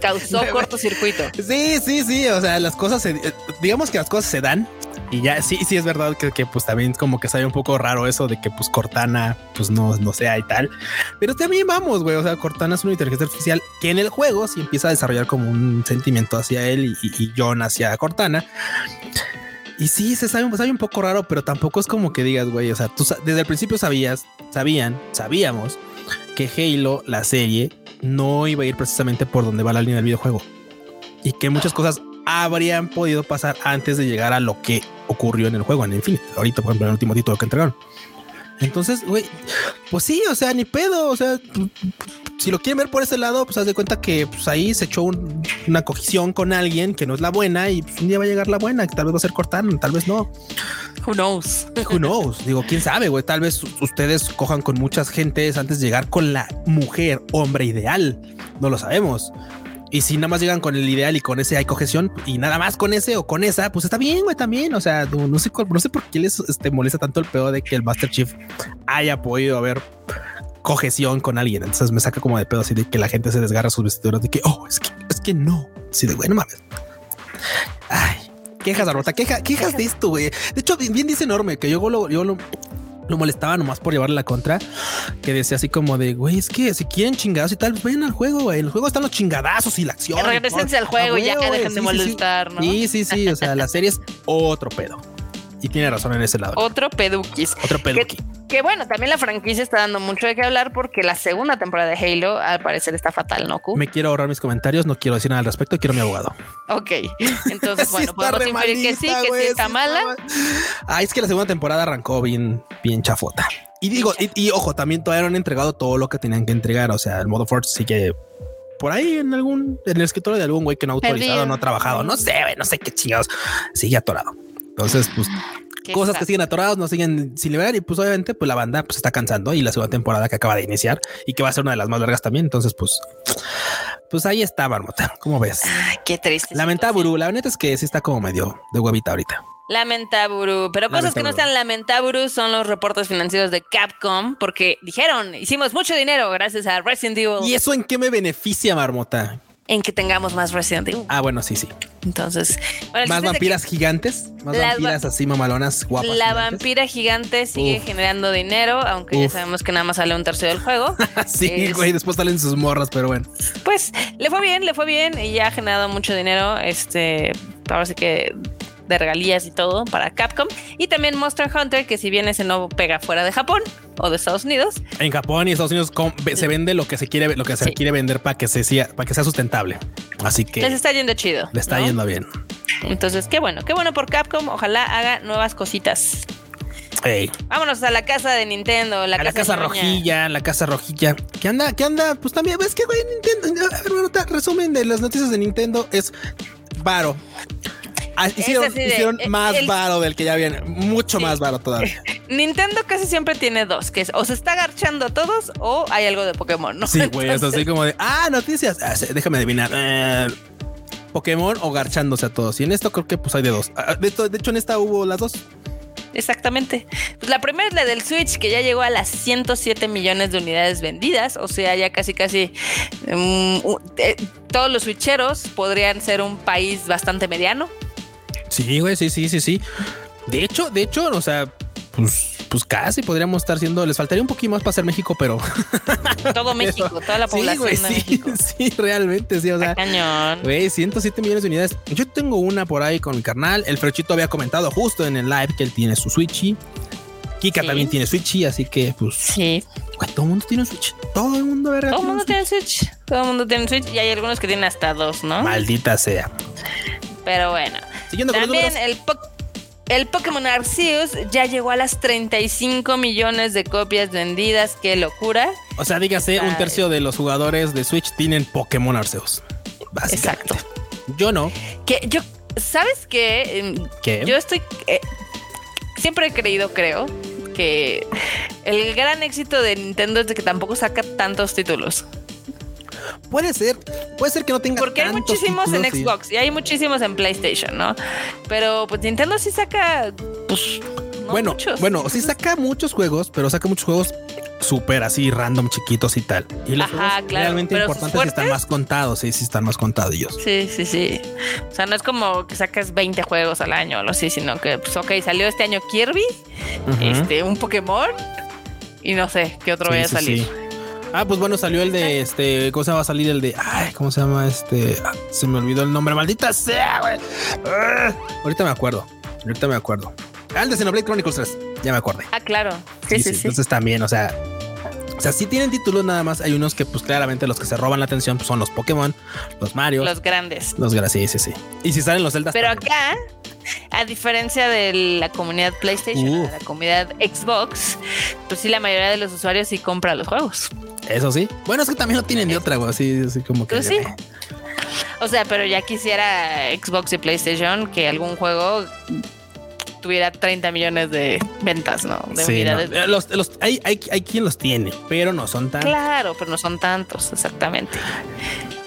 causó cortocircuito. Sí, sí, sí, o sea, las cosas, se, digamos que las cosas se dan y ya sí, sí es verdad que, que, pues también como que sabe un poco raro eso de que pues Cortana pues no, no sea y tal. Pero también vamos, güey. O sea, Cortana es una inteligencia artificial que en el juego sí empieza a desarrollar como un sentimiento hacia él y, John hacia Cortana. Y sí, se sabe, sabe, un poco raro, pero tampoco es como que digas, güey, o sea, tú desde el principio sabías, sabían, sabíamos que Halo, la serie, no iba a ir precisamente por donde va la línea del videojuego. Y que muchas cosas habrían podido pasar antes de llegar a lo que ocurrió en el juego, en Infinite. Ahorita, por ejemplo, en el último título que entregaron. Entonces, güey, pues sí, o sea, ni pedo. O sea, si lo quieren ver por ese lado, pues haz de cuenta que pues, ahí se echó una cogición con alguien que no es la buena y pues, un día va a llegar la buena, que tal vez va a ser Cortana, tal vez no. Who knows? Who knows? Digo, quién sabe, güey. Tal vez ustedes cojan con muchas gentes antes de llegar con la mujer, hombre ideal. No lo sabemos. Y si nada más llegan con el ideal y con ese hay cohesión y nada más con ese o con esa, pues está bien, güey, también. O sea, no, sé, no sé por qué les este, molesta tanto el pedo de que el Master Chief haya podido haber cohesión con alguien. Entonces me saca como de pedo así de que la gente se desgarra sus vestiduras de que, oh, es que, es que no. Así de, bueno, mames. Ay, quejas, Arrota, queja, quejas de esto, güey. De hecho, bien, dice enorme que yo lo, yo lo, lo molestaba nomás por llevarle la contra, que decía así como de, güey, es que si quieren chingados y tal, pues vayan al juego, güey. En el juego están los chingadazos y la acción. Regresense al juego y ya que dejen de molestar, ¿no? Sí, sí, sí. O sea, la serie es otro pedo. Y tiene razón en ese lado. Otro peduquis. Otro peduquis. Que, bueno, también la franquicia está dando mucho de qué hablar porque la segunda temporada de Halo al parecer está fatal, ¿no? Me quiero ahorrar mis comentarios, no quiero decir nada al respecto, quiero mi abogado. Ok, entonces bueno, podemos inferir que sí, que sí está mala. Ah, es que la segunda temporada arrancó bien, bien chafota. Y digo, y, ojo, también todavía no han entregado todo lo que tenían que entregar. O sea, el modo Force sí que por ahí en algún, en el escritorio de algún güey que no ha autorizado, no ha trabajado, no sé, no sé qué chingados, sigue atorado. Entonces, pues cosas que siguen atoradas no siguen sin liberar y pues obviamente pues la banda pues está cansando y la segunda temporada que acaba de iniciar y que va a ser una de las más largas también. Entonces, pues, pues ahí está, Marmota. ¿Cómo ves? Ay, qué triste. Lamentable. La neta es que sí está como medio de huevita ahorita. Lamentaburu, pero cosas que no están lamentaburu son los reportes financieros de Capcom, porque dijeron, hicimos mucho dinero gracias a Resident Evil. ¿Y eso en qué me beneficia, Marmota? En que tengamos más Resident Evil. Ah, bueno, sí, sí. Entonces, más vampiras gigantes, más vampiras así mamalonas, guapas. La vampira gigante sigue generando dinero, aunque ya sabemos que nada más sale un tercio del juego. sí, güey, después salen sus morras, pero bueno. Pues le fue bien, le fue bien y ya ha generado mucho dinero. Este, ahora sí que de regalías y todo para Capcom. Y también Monster Hunter, que si bien ese no pega fuera de Japón o de Estados Unidos. En Japón y Estados Unidos se vende lo que se quiere, lo que se quiere vender para que se sea, para que sea sustentable. Así que les está yendo chido. Le está yendo bien. Entonces, qué bueno, qué bueno por Capcom. Ojalá haga nuevas cositas. Vámonos a la casa de Nintendo, la, a casa, la casa rojilla, la casa rojilla. ¿Qué anda? ¿Qué anda? Pues también ves que güey, Nintendo. resumen de las noticias de Nintendo es varo. Ah, hicieron, más varo del que ya viene, mucho más varo todavía. Nintendo casi siempre tiene dos, que es o se está agarchando a todos o hay algo de Pokémon, ¿no? Sí, güey, es así como de, ah, noticias, ah, déjame adivinar. Eh, Pokémon o garchándose a todos. Y en esto creo que pues hay de dos. Ah, de, de hecho, en esta hubo las dos. Exactamente. Pues la primera es la del Switch, que ya llegó a las 107 millones de unidades vendidas. O sea, ya casi, casi mm, eh, todos los switcheros podrían ser un país bastante mediano. Sí, güey, sí, sí, sí, sí. De hecho, de hecho, o sea, pues, pues casi podríamos estar siendo, les faltaría un poquito más para ser México, pero todo México, toda la población. Sí, de México. sí, realmente, sí. O sea, cañón. Güey, 107 millones de unidades. Yo tengo una por ahí con mi carnal. El Frechito había comentado justo en el live que él tiene su Switchy. Kika también tiene Switchy, así que pues. Sí. todo el mundo tiene un Switch. Todo el mundo, ¿verdad? Todo el mundo tiene Switch. Todo el mundo tiene Switch y hay algunos que tienen hasta dos, ¿no? Maldita sea. Pero bueno. Siguiendo También el, el Pokémon Arceus ya llegó a las 35 millones de copias vendidas. Qué locura. O sea, dígase, un tercio de los jugadores de Switch tienen Pokémon Arceus. Exacto. Yo no. Que yo, ¿sabes qué? Em, ¿Qué? Yo estoy. Eh, siempre he creído, creo, que el gran éxito de Nintendo es de que tampoco saca tantos títulos. Puede ser, puede ser que no tenga Porque hay muchísimos en Xbox y hay muchísimos en PlayStation, ¿no? Pero pues Nintendo sí saca, pues. bueno, bueno, sí saca muchos juegos, pero saca muchos juegos súper así random chiquitos y tal. Y los Ajá, realmente importantes están más contados, sí, sí están más contados ellos. Sí, sí, sí. O sea, no es como que saques 20 juegos al año o algo así, sino que, pues, ok, salió este año Kirby, este, un Pokémon y no sé qué otro vaya a salir. Ah, pues bueno, salió el de este. ¿Cómo se va a salir el de. Ay, ¿cómo se llama este? Ah, se me olvidó el nombre, maldita sea, güey. Ah, ahorita me acuerdo. Ahorita me acuerdo. Ah, el de Xenoblade Chronicles 3. Ya me acordé. Ah, claro. Sí, sí, sí. Entonces también, o sea. O sea, sí tienen títulos nada más. Hay unos que, pues claramente, los que se roban la atención pues, son los Pokémon, los Mario. Los grandes. Los grandes, sí, sí, sí. Y si salen los Zelda. Pero acá a diferencia de la comunidad PlayStation, uh. la comunidad Xbox, pues sí, la mayoría de los usuarios sí compra los juegos. Eso sí. Bueno, es que también lo tienen de otra, güey. Así, así como que. Pues sí. O sea, pero ya quisiera Xbox y PlayStation que algún juego tuviera 30 millones de ventas, ¿no? De unidades. Eh, los, hay, hay, hay quien los tiene, pero no son tantos. Claro, pero no son tantos, exactamente.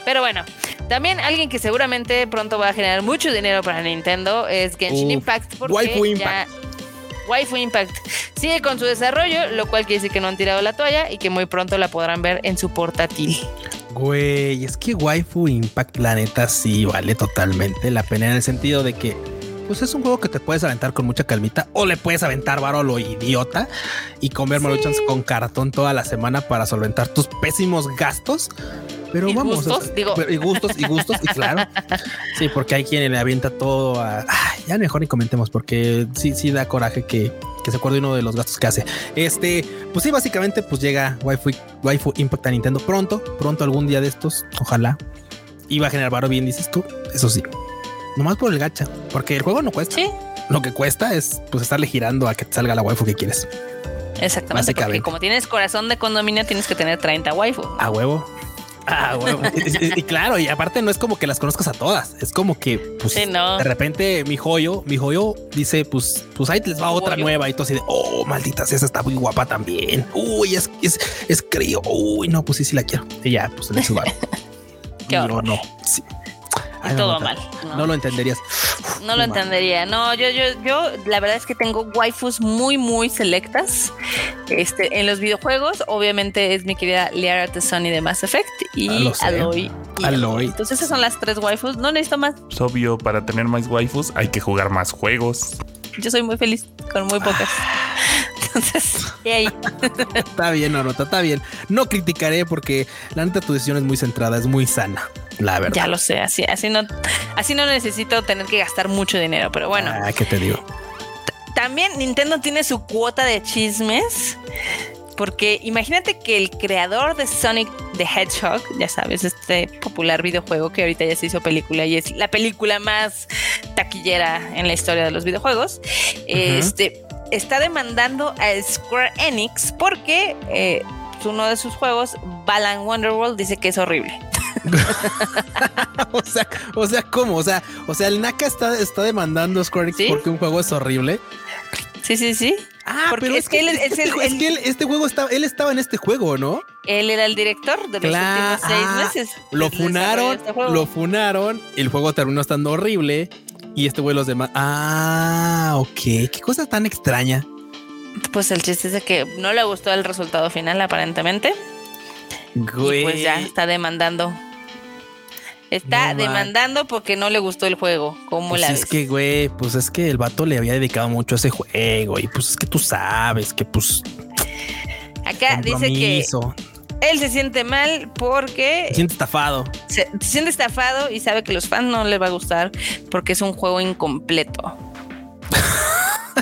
Pero bueno, también alguien que seguramente pronto va a generar mucho dinero para Nintendo es Genshin Impact. Porque Waifu Impact. Waifu Impact sigue con su desarrollo, lo cual quiere decir que no han tirado la toalla y que muy pronto la podrán ver en su portátil. Güey, es que Waifu Impact, la neta, sí vale totalmente la pena en el sentido de que pues es un juego que te puedes aventar con mucha calmita o le puedes aventar varo lo idiota y comer maruchans con cartón toda la semana para solventar tus pésimos gastos. Pero vamos, gustos, digo. y gustos y gustos y claro. Sí, porque hay quien le avienta todo a ya mejor ni comentemos porque sí, sí da coraje que, que se acuerde uno de los gastos que hace. Este, pues sí, básicamente, pues llega Waifu, Waifu Impact a Nintendo pronto, pronto algún día de estos, ojalá. Iba a generar varo bien, dices tú. Eso sí, nomás por el gacha, porque el juego no cuesta. Sí. Lo que cuesta es pues estarle girando a que te salga la waifu que quieres. Exactamente, porque como tienes corazón de condominio, tienes que tener 30 waifu. A huevo. Ah, huevo. y, claro, y aparte no es como que las conozcas a todas. Es como que pues, de repente mi joyo, mi joyo dice, pues, pues ahí les va otra nueva. Y tú así de oh, maldita esa está muy guapa también. Uy, es, es, es crío. Uy, no, pues sí, sí la quiero. Y ya, pues le subo. Qué horror. no. Todo mal. ¿no? lo entenderías. No lo entendería. No, yo, yo, yo, la verdad es que tengo waifus muy, muy selectas. Este, en los videojuegos, obviamente es mi querida Liara Sony de Mass Effect y ah, Aloy. Aloy. Entonces esas son las tres waifus. No necesito más. Es obvio, para tener más waifus hay que jugar más juegos. Yo soy muy feliz con muy pocas. Entonces, ahí? está bien, Norota, está bien. No criticaré porque la neta tu decisión es muy centrada, es muy sana. La verdad. Ya lo sé, así, así no, así no necesito tener que gastar mucho dinero, pero bueno. Ah, ¿qué te digo? También Nintendo tiene su cuota de chismes. Porque imagínate que el creador de Sonic the Hedgehog, ya sabes, este popular videojuego que ahorita ya se hizo película y es la película más taquillera en la historia de los videojuegos, este está demandando a Square Enix porque eh, uno de sus juegos, Balan Wonderworld, dice que es horrible. o sea, o sea, ¿cómo? O sea, o sea, el Naka está, está demandando a Square Enix porque un juego es horrible. Sí, sí, sí. Ah, pero es, que, él, es este, el, es que este juego estaba, él estaba en este juego, ¿no? Él era el director de los últimos seis ah, meses. Lo funaron, este lo funaron, el juego terminó estando horrible y este güey los demás. Ah, ok. Qué cosa tan extraña. Pues el chiste es de que no le gustó el resultado final, aparentemente. Güey. pues ya está demandando. Está demandando porque no le gustó el juego. ¿Cómo pues la es que, güey, pues es que el vato le había dedicado mucho a ese juego y pues es que tú sabes que pues... Acá dice que él se siente mal porque... Se siente estafado. Se, siente estafado y sabe que los fans no les va a gustar porque es un juego incompleto.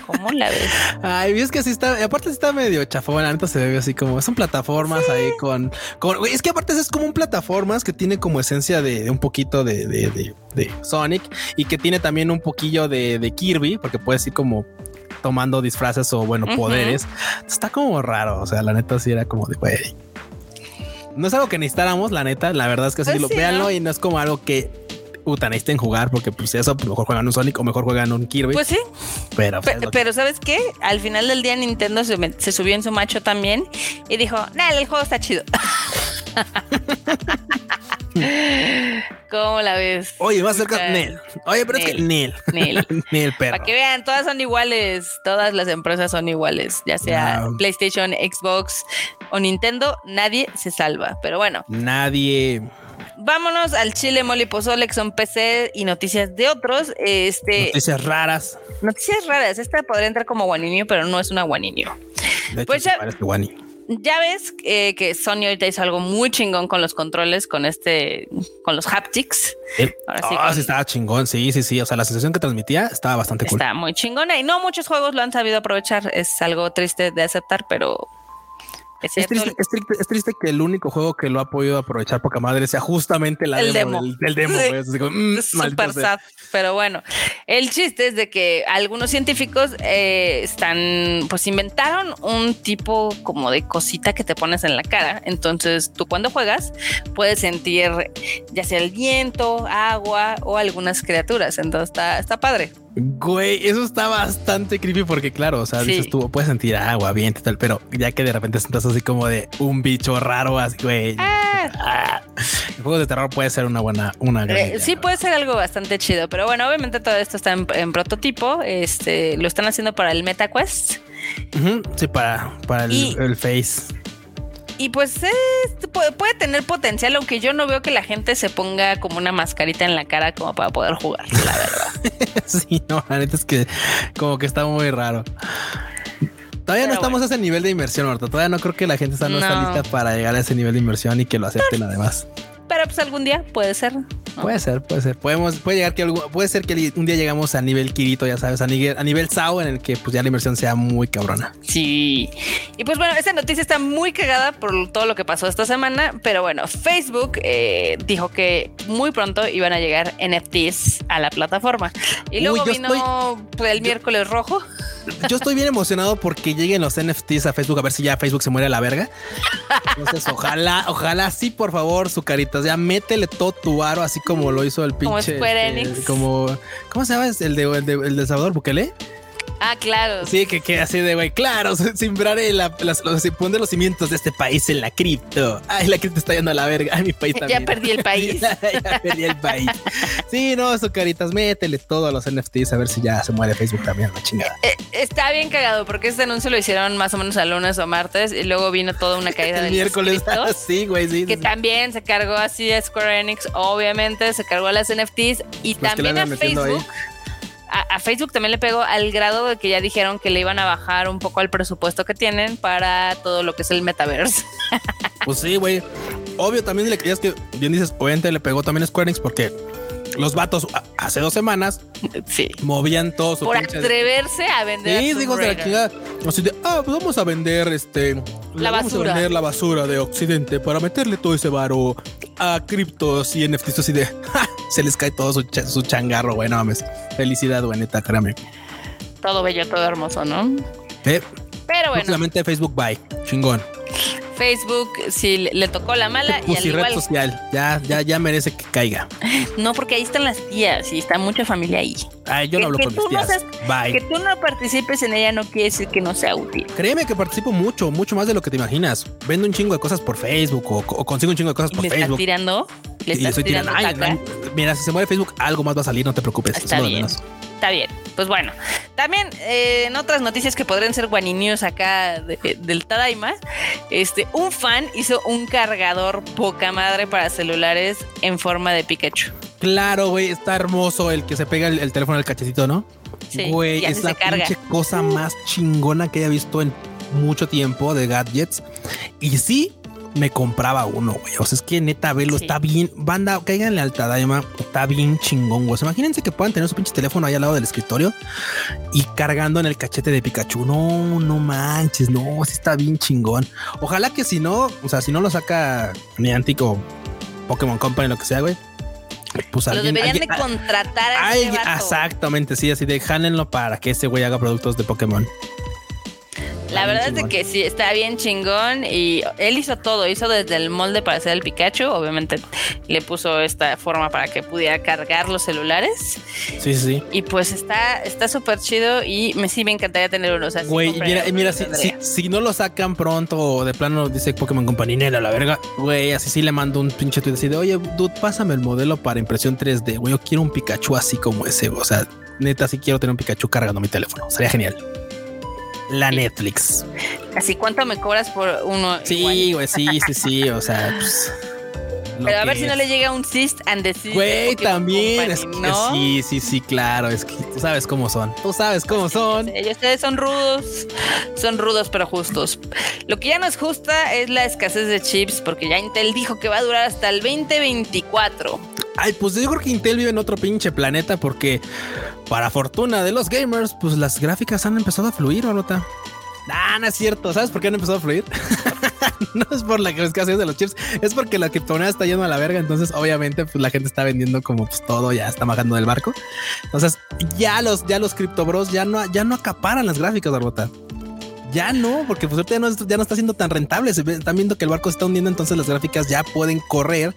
¿Cómo la ves? Ay, es que así está, aparte está medio chafón, la se ve así como, son plataformas ahí con, es que aparte es como un plataformas que tiene como esencia de, un poquito de, de, Sonic y que tiene también un poquillo de, Kirby, porque puedes ir como tomando disfraces o bueno, poderes. Está como raro, o sea, la neta sí era como de, güey. No es algo que necesitáramos, la neta, la verdad es que pues sí, lo véanlo y no es como algo que puta, necesiten jugar porque pues eso pues, mejor juegan un Sonic o mejor juegan un Kirby. Pues sí. Pero, pues, pero, ¿sabes qué? Al final del día Nintendo se, subió en su macho también y dijo, nada, el juego está chido. ¿Cómo la ves? Oye, va a ser Nel. Oye, pero es que Nel. Nel. Nel, perro. Para que vean, todas son iguales. Todas las empresas son iguales. Ya sea PlayStation, Xbox o Nintendo, nadie se salva. Pero bueno. Nadie vámonos al Chile Moli Pozole, que son PC y noticias de otros. Este, noticias raras. Noticias raras. Esta podría entrar como guaninio, pero no es una guaninio. pues ya, ya ves eh, que Sony ahorita hizo algo muy chingón con los controles, con este, con los haptics. sí, ah, sí estaba chingón, sí, sí, sí. O sea, la sensación que transmitía estaba bastante cool. Está muy chingona y no muchos juegos lo han sabido aprovechar. Es algo triste de aceptar, pero es, triste, que el único juego que lo ha podido aprovechar poca madre sea justamente la el demo, Del, demo. Mm, super sad, pero bueno, el chiste es de que algunos científicos eh, están, pues inventaron un tipo como de cosita que te pones en la cara. Entonces tú cuando juegas puedes sentir ya sea el viento, agua o algunas criaturas. Entonces está, está padre. Güey, eso está bastante creepy porque, claro, o sea, dices tú puedes sentir agua, viento y tal, pero ya que de repente sientas así como de un bicho raro, así, güey. Ah. ah el juego de terror puede ser una buena, una gran eh, Sí, puede ser algo bastante chido, pero bueno, obviamente todo esto está en, prototipo. Este lo están haciendo para el MetaQuest. sí, para, para el Face. Y pues puede, tener potencial, aunque yo no veo que la gente se ponga como una mascarita en la cara como para poder jugar, la verdad. sí, no, la neta es que como que está muy raro. Todavía no estamos a ese nivel de inversión, Marta. Todavía no creo que la gente está, no, está lista para llegar a ese nivel de inversión y que lo acepten además. Pero pues algún día puede ser. Puede ser, puede ser. Podemos, puede llegar que algo, puede ser que un día llegamos a nivel Kirito, ya sabes, a nivel, a nivel SAO en el que pues ya la inversión sea muy cabrona. Sí. Y pues bueno, esta noticia está muy cagada por todo lo que pasó esta semana, pero bueno, Facebook eh, dijo que muy pronto iban a llegar NFTs a la plataforma. Y luego vino el miércoles rojo. Yo estoy bien emocionado porque lleguen los NFTs a Facebook a ver si ya Facebook se muere a la verga. Entonces, ojalá, ojalá sí, por favor, su carita. Ya métele todo tu aro, así como lo hizo el pinche. Como Square este, Enix. como, ¿cómo se llama? El de, el de, el de Salvador Bukele. Ah, claro. Sí, que queda así de güey. Claro, sembraré la, las, los, pondré los cimientos de este país en la cripto. Ay, la cripto está yendo a la verga. Ay, mi país también. Ya perdí el país. ya, perdí el país. Sí, no, eso caritas, métele todo a los NFTs a ver si ya se muere Facebook también, la chingada. Eh, está bien cagado porque este anuncio lo hicieron más o menos a lunes o martes y luego vino toda una caída del miércoles. sí, güey, sí. Que también se cargó así a Square Enix, obviamente, se cargó a las NFTs y pues también a Facebook a, Facebook también le pegó al grado de que ya dijeron que le iban a bajar un poco el presupuesto que tienen para todo lo que es el metaverse. Pues sí, güey. Obvio, también le creías que bien dices, obviamente le pegó también a Square Enix porque los vatos hace dos semanas sí. movían todo su por atreverse a vender. Sí, digo de la chingada. Así de, ah, pues vamos a vender este la vamos basura. a vender la basura de Occidente para meterle todo ese varo a criptos y NFTs así de se les cae todo su, changarro, güey, no mames. Felicidad, güey, neta, créame. Todo bello, todo hermoso, ¿no? Eh, Pero bueno. Solamente Facebook, bye. Chingón. Facebook sí le tocó la mala y al red social ya ya ya merece que caiga. No porque ahí están las tías y está mucha familia ahí. Ay, yo no hablo con mis tías. Bye. que tú no participes en ella no quiere decir que no sea útil. Créeme que participo mucho mucho más de lo que te imaginas. Vendo un chingo de cosas por Facebook o, consigo un chingo de cosas por ¿Le Facebook. estás tirando le estás tirando, mira si se mueve Facebook algo más va a salir no te preocupes está bien. está bien pues bueno, también eh, en otras noticias que podrían ser guaninios acá del Tadaima, este, un fan hizo un cargador poca madre para celulares en forma de Pikachu. Claro, güey, está hermoso el que se pega el, teléfono al cachecito, ¿no? Sí, güey, es la pinche cosa más chingona que haya visto en mucho tiempo de gadgets. Y sí, me compraba uno, güey. O sea, es que neta, velo, está bien. Banda, caiganle al Tadaima, está bien chingón, güey. Imagínense que puedan tener su pinche teléfono ahí al lado del escritorio y cargando en el cachete de Pikachu. No, no manches, no, sí está bien chingón. Ojalá que si no, o sea, si no lo saca ni Antico Pokémon Company, lo que sea, güey. Pues lo deberían de contratar a ay, Exactamente, sí, así de jálenlo para que ese güey haga productos de Pokémon. La verdad es de que sí, está bien chingón y él hizo todo, hizo desde el molde para hacer el Pikachu, obviamente le puso esta forma para que pudiera cargar los celulares. Sí, sí. Y pues está está súper chido y me sí me encantaría tener uno. güey, mira, mira si, no lo sacan pronto o de plano dice Pokémon Companinela, la verga, güey, así sí le mando un pinche tweet así de, oye, dude, pásame el modelo para impresión 3D, güey, yo quiero un Pikachu así como ese, o sea, neta, sí quiero tener un Pikachu cargando mi teléfono, sería genial la Netflix. Así, ¿cuánto me cobras por uno? Sí, güey, sí, sí, sí, o sea, pues, Pero a ver si no le llega un cyst and desist. Güey, también. es que, sí, sí, sí, claro. Es que tú sabes cómo son. Tú sabes cómo son. Ellos ustedes son rudos. Son rudos, pero justos. Lo que ya no es justa es la escasez de chips, porque ya Intel dijo que va a durar hasta el 2024. Ay, pues yo creo que Intel vive en otro pinche planeta porque para fortuna de los gamers, pues las gráficas han empezado a fluir, ¿o nota? Ah, no es cierto. ¿Sabes por qué han empezado a fluir? no es por la escasez de los chips, es porque la criptomoneda está yendo a la verga. Entonces, obviamente, pues la gente está vendiendo como pues, todo, ya está bajando del barco. Entonces, ya los, ya los criptobros ya no, ya no acaparan las gráficas, Barbota. Ya no, porque pues ya no, ya no está siendo tan rentable. Se están viendo que el barco se está hundiendo, entonces las gráficas ya pueden correr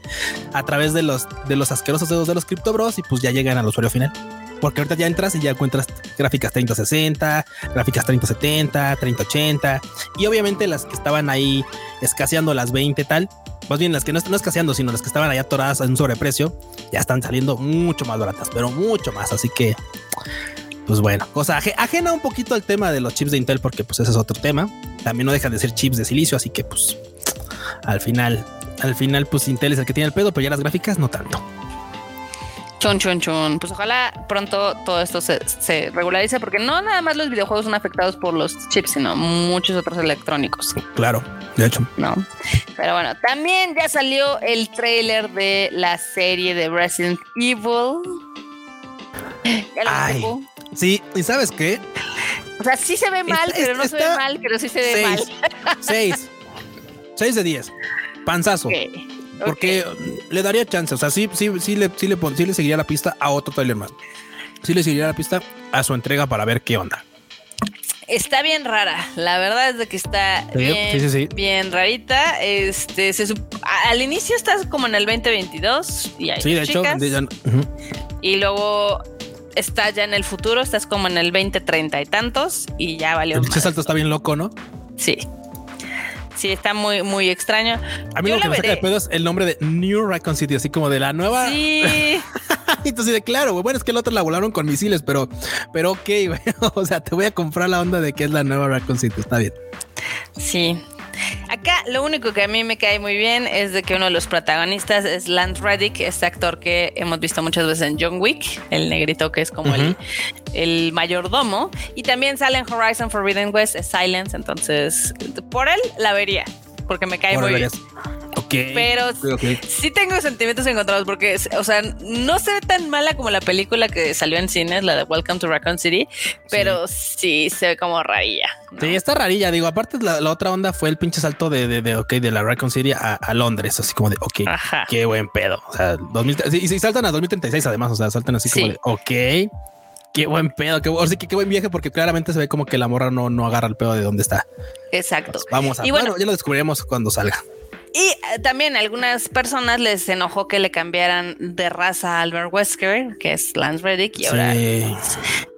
a través de los, de los asquerosos dedos de los criptobros y pues ya llegan al usuario final. Porque ahorita ya entras y ya encuentras gráficas 3060, gráficas 3070, 3080 y obviamente las que estaban ahí escaseando las 20 tal, más bien las que no, están escaseando, sino las que estaban ahí atoradas en sobreprecio, ya están saliendo mucho más baratas, pero mucho más. Así que, pues bueno, cosa ajena un poquito al tema de los chips de Intel, porque pues ese es otro tema. También no dejan de ser chips de silicio, así que pues al final, al final, pues Intel es el que tiene el pedo, pero ya las gráficas no tanto. Chon, chon, chon. Pues ojalá pronto todo esto se, regularice, porque no nada más los videojuegos son afectados por los chips, sino muchos otros electrónicos. Claro, de hecho. No. Pero bueno, también ya salió el trailer de la serie de Resident Evil. Ay, sí, ¿y sabes qué? O sea, sí se ve mal, pero no se ve mal, pero sí se ve mal. Seis. Seis de diez. Panzazo. Porque le daría chance. O sea, sí, sí, sí le, sí le, sí le seguiría la pista a otro trailer más. Sí le seguiría la pista a su entrega para ver qué onda. Está bien rara, la verdad es de que está bien, bien rarita. Este, se, al inicio estás como en el 2022 y hay sí, de hecho, y luego está ya en el futuro, estás como en el 2030 y tantos y ya valió. El salto está bien loco, ¿no? Sí. Sí, está muy, muy extraño. A mí lo que me saca de pedo es el nombre de New Raccoon City, así como de la nueva. Sí. Entonces, de claro, Bueno, es que el otro la volaron con misiles, pero, pero ok, güey. O sea, te voy a comprar la onda de que es la nueva Raccoon City. Está bien. Sí. Acá lo único que a mí me cae muy bien es de que uno de los protagonistas es Lance Reddick, este actor que hemos visto muchas veces en John Wick, el negrito que es como el, el, mayordomo, y también sale en Horizon Forbidden West, es Silence, entonces por él la vería, porque me cae muy bien. Pero sí tengo sentimientos encontrados porque, o sea, no se ve tan mala como la película que salió en cines, la de Welcome to Raccoon City, pero sí, se ve como rarilla. Sí, está rarilla. Digo, aparte la, otra onda fue el pinche salto de, de, de, de la Raccoon City a, Londres, así como de, ok, qué buen pedo. O sea, y, saltan a 2036 además, o sea, saltan así como de, ok. Qué buen pedo, qué, o sea, qué, buen viaje, porque claramente se ve como que la morra no, no agarra el pedo de dónde está. Exacto. vamos a y bueno, ya lo descubriremos cuando salga. Y eh, también algunas personas les enojó que le cambiaran de raza a Albert Wesker, que es Lance Reddick, y ahora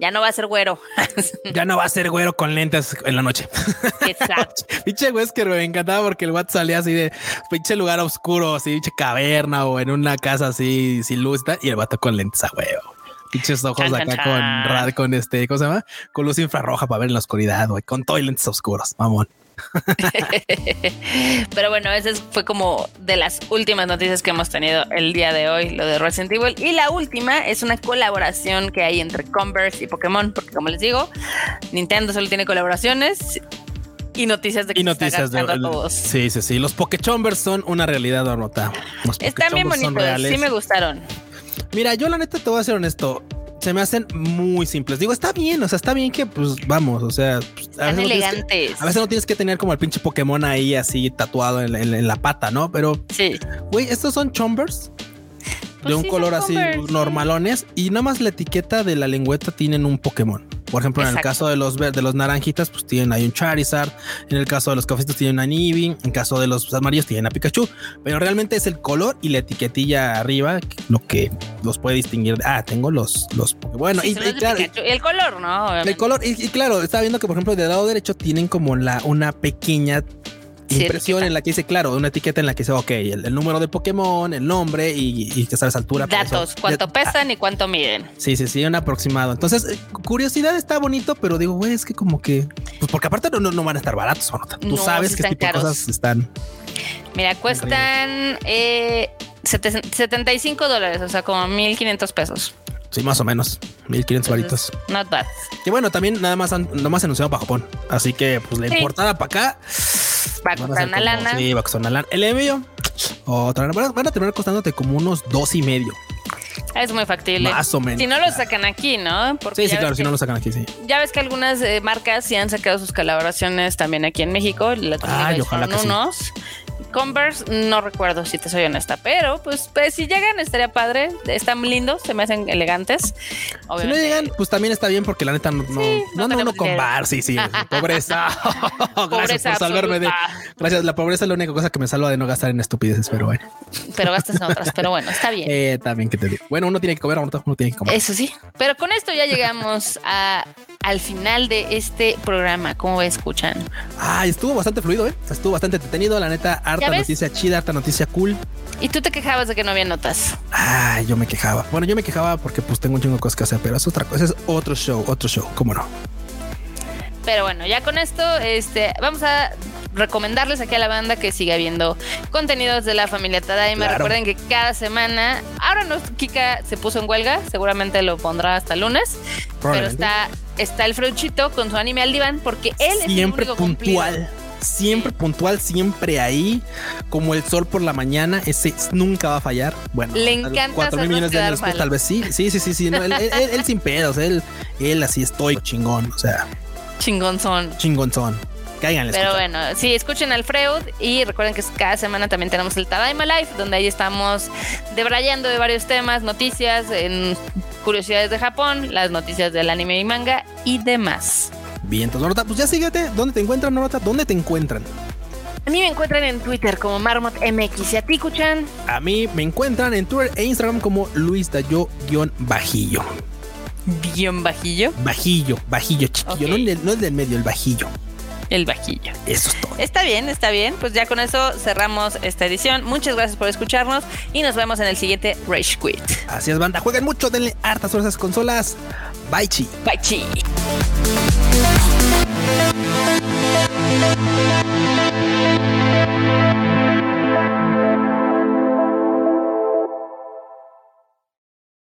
ya no va a ser güero. ya no va a ser güero con lentes en la noche. Exacto. pinche Wesker me encantaba porque el WhatsApp salía así de pinche lugar oscuro, así pinche caverna o en una casa así sin luz y el vato con lentes a huevo. Pinches ojos acá con, con este, ¿cómo se llama? Con luz infrarroja para ver en la oscuridad, güey, con toilets oscuros, mamón. Pero bueno, esa fue como de las últimas noticias que hemos tenido el día de hoy, lo de Resident Evil. Y la última es una colaboración que hay entre Converse y Pokémon, porque como les digo, Nintendo solo tiene colaboraciones y noticias de que y noticias de todos. Sí, sí, sí. Los Pokechombers son una realidad, Arnota. Están bien bonitos, sí me gustaron. Mira, yo la neta te voy a ser honesto se me hacen muy simples. Digo, está bien, o sea, está bien que, pues, vamos, o sea, pues, a veces, elegantes. a veces no tienes que tener como el pinche Pokémon ahí así tatuado en, la pata, ¿no? Pero, sí. Güey, estos son chombers de pues un color así normalones y nada más la etiqueta de la lengüeta tienen un Pokémon. Por ejemplo, en el caso de los de los naranjitas, pues tienen ahí un Charizard. En el caso de los cafecitos tienen a Eevee. En el caso de los amarillos tienen a Pikachu. Pero realmente es el color y la etiquetilla arriba lo que los puede distinguir. Ah, tengo los los bueno y, claro, el color, ¿no? El color y, y, claro, estaba viendo que por ejemplo del lado derecho tienen como la una pequeña impresión en la que dice, claro, una etiqueta en la que dice, ok, el, número de Pokémon, el nombre y, que sabes altura. Datos, cuánto pesan y cuánto miden. Sí, sí, sí, un aproximado. Entonces, eh, curiosidad está bonito, pero digo, güey, es que como que, pues porque aparte no, no van a estar baratos, Tú sabes que tipo de cosas están. Mira, cuestan eh, 75 dólares, o sea, como 1500 pesos. Sí, más o menos. 1500 varitos. Not bad. Y bueno, también nada más, nada más anunciado para Japón. Así que, pues la importada para acá Va a costar una lana. Sí, va a costar una lana. El envío, otra van a terminar costándote como unos dos y medio. Es muy factible. Más o menos. Si no lo sacan aquí, ¿no? sí, sí, claro, si no lo sacan aquí, sí. Ya ves que algunas eh, marcas sí han sacado sus colaboraciones también aquí en México. La Ay, ojalá que unos. Sí. Converse, no recuerdo si te soy honesta, pero pues, pues si llegan estaría padre, están lindos, se me hacen elegantes. Si no llegan, pues también está bien porque la neta no, no, no, no, con bar, sí, sí, pobreza. gracias por salvarme de. Gracias, la pobreza es la única cosa que me salva de no gastar en estupideces, pero bueno. Pero gastas en otras, pero bueno, está bien. Eh, también que te digo. Bueno, uno tiene que comer, uno tiene que comer. Eso sí, pero con esto ya llegamos a al final de este programa. ¿Cómo escuchan? Ah, estuvo bastante fluido, ¿eh? Estuvo bastante entretenido, la neta, harta noticia chida, harta noticia cool. Y tú te quejabas de que no había notas. Ah, yo me quejaba. Bueno, yo me quejaba porque pues tengo un chingo de cosas que hacer, pero es otra cosa, es otro show, otro show, ¿cómo no? Pero bueno, ya con esto, este, vamos a recomendarles aquí a la banda que siga viendo contenidos de la familia Tadaima. Recuerden que cada semana, ahora no, Kika se puso en huelga, seguramente lo pondrá hasta lunes, pero está, está el Freuchito con su anime al diván porque él es siempre puntual. Siempre puntual, siempre ahí, como el sol por la mañana, ese nunca va a fallar. Bueno, le encanta. Cuatro mil millones de años tal vez sí. Sí, sí, sí, sí. él, sin pedos, él, él así estoy chingón. O sea, chingonzón. Chingonzón. Cáiganle. Pero bueno, sí, escuchen al Freud y recuerden que cada semana también tenemos el Tadaima Life, donde ahí estamos debrayando de varios temas, noticias, en curiosidades de Japón, las noticias del anime y manga y demás. Bien, entonces, Norota, pues ya síguete. ¿Dónde te encuentran, Norota? ¿Dónde te encuentran? A mí me encuentran en Twitter como MarmotMX y a ti, Kuchan. A mí me encuentran en Twitter e Instagram como Luis Dayo-Bajillo. ¿Guión bajillo? Bajillo, bajillo chiquillo, no, no es del medio, el bajillo el bajillo. Eso es todo. Está bien, está bien. Pues ya con eso cerramos esta edición. Muchas gracias por escucharnos y nos vemos en el siguiente Rage Quit. Así es, banda. Jueguen mucho, denle hartas horas a esas consolas. Bye, chi. Bye, chi.